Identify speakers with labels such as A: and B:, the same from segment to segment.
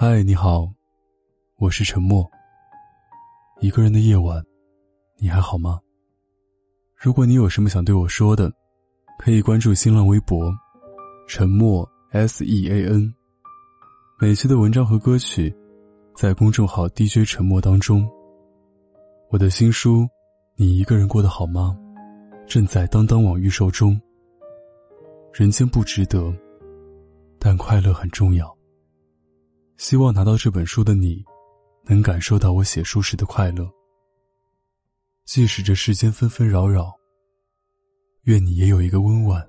A: 嗨，你好，我是沉默。一个人的夜晚，你还好吗？如果你有什么想对我说的，可以关注新浪微博“沉默 S E A N”。每期的文章和歌曲，在公众号 DJ 沉默当中。我的新书《你一个人过得好吗》，正在当当网预售中。人间不值得，但快乐很重要。希望拿到这本书的你，能感受到我写书时的快乐。即使这世间纷纷扰扰，愿你也有一个温婉、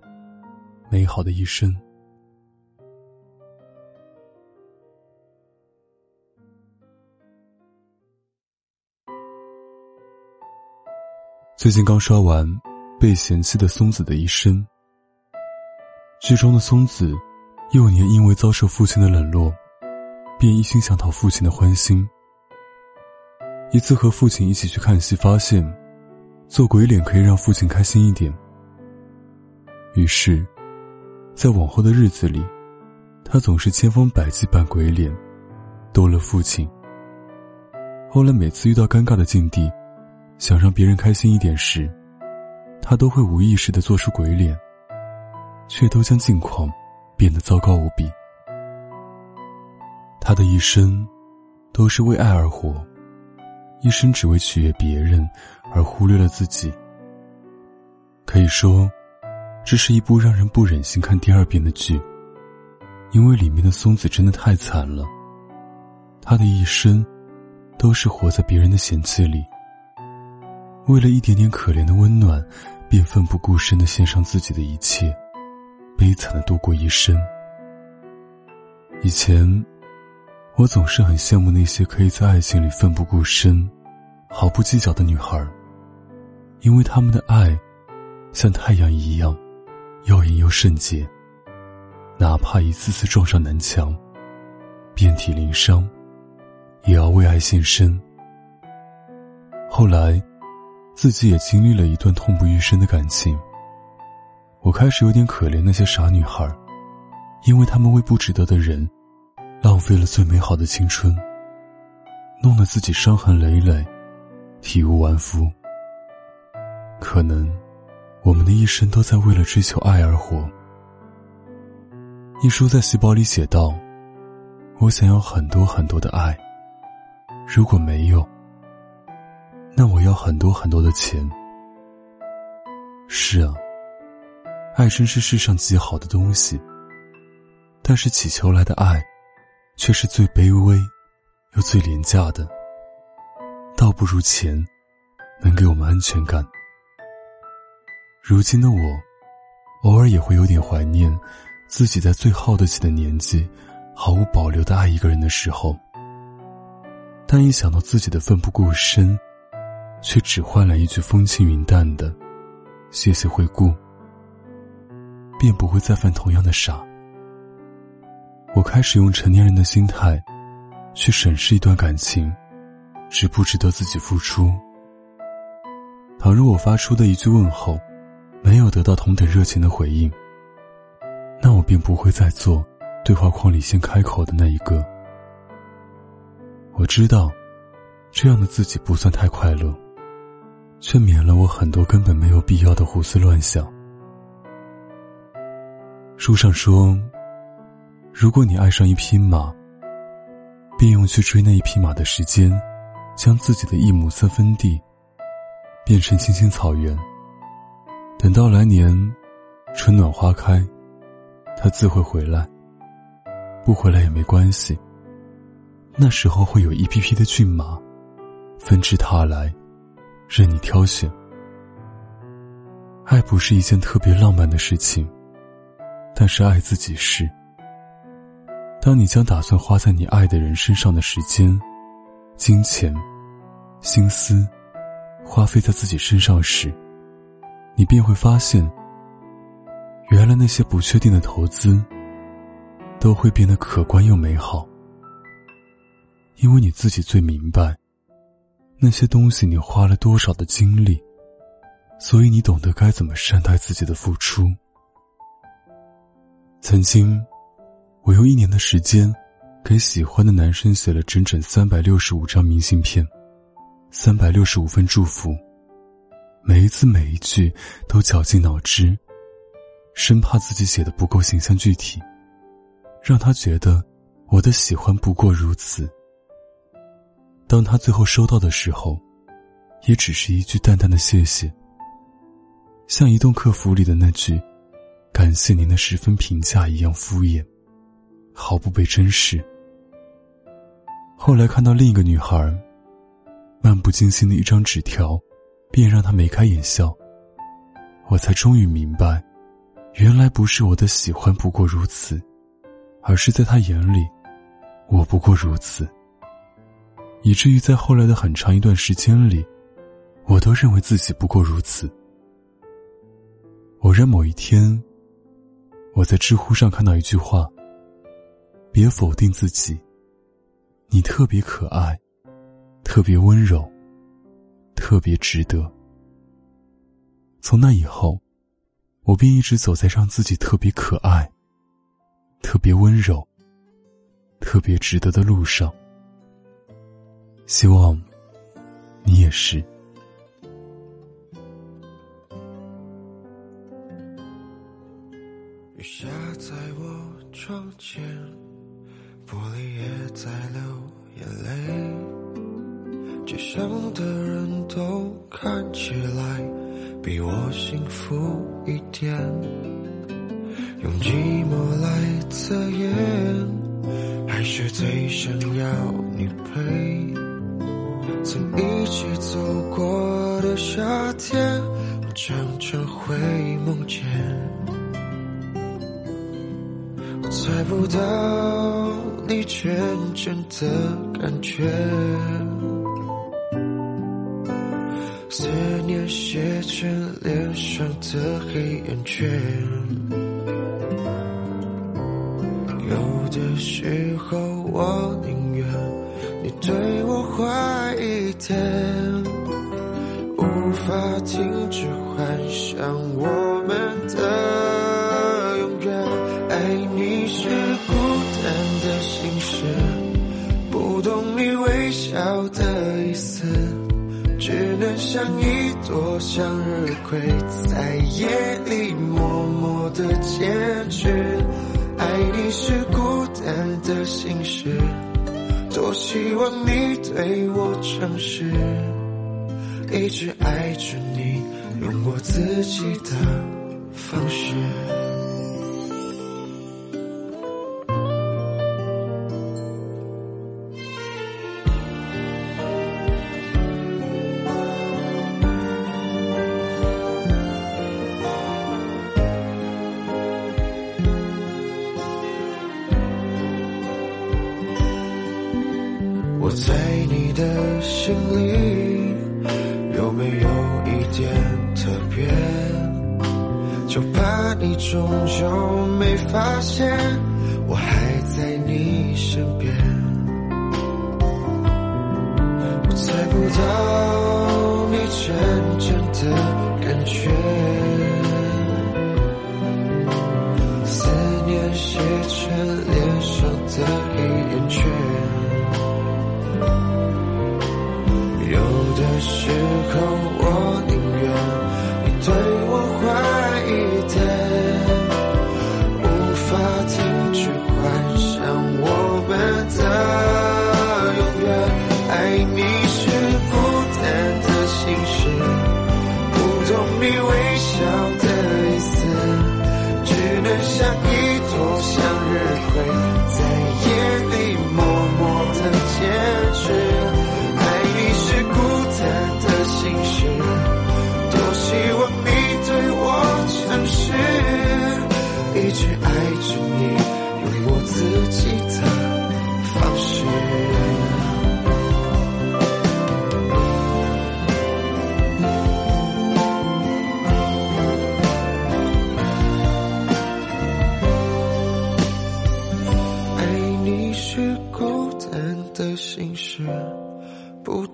A: 美好的一生。最近刚刷完《被嫌弃的松子的一生》，剧中的松子，幼年因为遭受父亲的冷落。便一心想讨父亲的欢心。一次和父亲一起去看戏，发现做鬼脸可以让父亲开心一点。于是，在往后的日子里，他总是千方百计扮鬼脸，逗乐父亲。后来每次遇到尴尬的境地，想让别人开心一点时，他都会无意识的做出鬼脸，却都将境况变得糟糕无比。他的一生，都是为爱而活，一生只为取悦别人，而忽略了自己。可以说，这是一部让人不忍心看第二遍的剧，因为里面的松子真的太惨了。他的一生，都是活在别人的嫌弃里，为了一点点可怜的温暖，便奋不顾身的献上自己的一切，悲惨的度过一生。以前。我总是很羡慕那些可以在爱情里奋不顾身、毫不计较的女孩，因为她们的爱像太阳一样耀眼又圣洁。哪怕一次次撞上南墙、遍体鳞伤，也要为爱献身。后来，自己也经历了一段痛不欲生的感情，我开始有点可怜那些傻女孩，因为她们为不值得的人。浪费了最美好的青春，弄得自己伤痕累累，体无完肤。可能，我们的一生都在为了追求爱而活。一书在细胞里写道：“我想要很多很多的爱，如果没有，那我要很多很多的钱。”是啊，爱真是世上极好的东西，但是乞求来的爱。却是最卑微，又最廉价的。倒不如钱，能给我们安全感。如今的我，偶尔也会有点怀念，自己在最耗得起的年纪，毫无保留的爱一个人的时候。但一想到自己的奋不顾身，却只换来一句风轻云淡的“谢谢惠顾”，便不会再犯同样的傻。我开始用成年人的心态，去审视一段感情，值不值得自己付出。倘若我发出的一句问候，没有得到同等热情的回应，那我便不会再做对话框里先开口的那一个。我知道，这样的自己不算太快乐，却免了我很多根本没有必要的胡思乱想。书上说。如果你爱上一匹马，便用去追那一匹马的时间，将自己的一亩三分地变成青青草原。等到来年春暖花开，它自会回来。不回来也没关系。那时候会有一匹匹的骏马，纷至沓来，任你挑选。爱不是一件特别浪漫的事情，但是爱自己是。当你将打算花在你爱的人身上的时间、金钱、心思，花费在自己身上时，你便会发现，原来那些不确定的投资，都会变得可观又美好。因为你自己最明白，那些东西你花了多少的精力，所以你懂得该怎么善待自己的付出。曾经。我用一年的时间，给喜欢的男生写了整整三百六十五张明信片，三百六十五份祝福，每一字每一句都绞尽脑汁，生怕自己写的不够形象具体，让他觉得我的喜欢不过如此。当他最后收到的时候，也只是一句淡淡的谢谢，像移动客服里的那句“感谢您的十分评价”一样敷衍，毫不被珍视。后来看到另一个女孩，漫不经心的一张纸条，便让她眉开眼笑。我才终于明白，原来不是我的喜欢不过如此，而是在他眼里，我不过如此。以至于在后来的很长一段时间里，我都认为自己不过如此。偶然某一天，我在知乎上看到一句话：“别否定自己，你特别可爱，特别温柔，特别值得。”从那以后，我便一直走在让自己特别可爱、特别温柔、特别值得的路上。希望，你也是。
B: 雨下在我窗前，玻璃也在流眼泪。街上的人都看起来比我幸福一点，用寂寞来测验，还是最想要你陪。曾一起走过的夏天，我常常会梦见。猜不到你真正的感觉，思念写成脸上的黑眼圈。有的时候，我宁愿你对我坏。一点，无法停止幻想我们的像一朵向日葵，在夜里默默的坚持。爱你是孤单的心事。多希望你对我诚实，一直爱着你，用我自己的方式。我在你的心里有没有一点特别？就怕你终究没发现，我还在你身边。我猜不到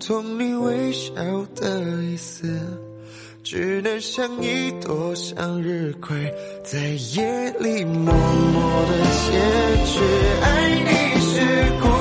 B: 从你微笑的意思，只能像一朵向日葵，在夜里默默的坚持。爱你是。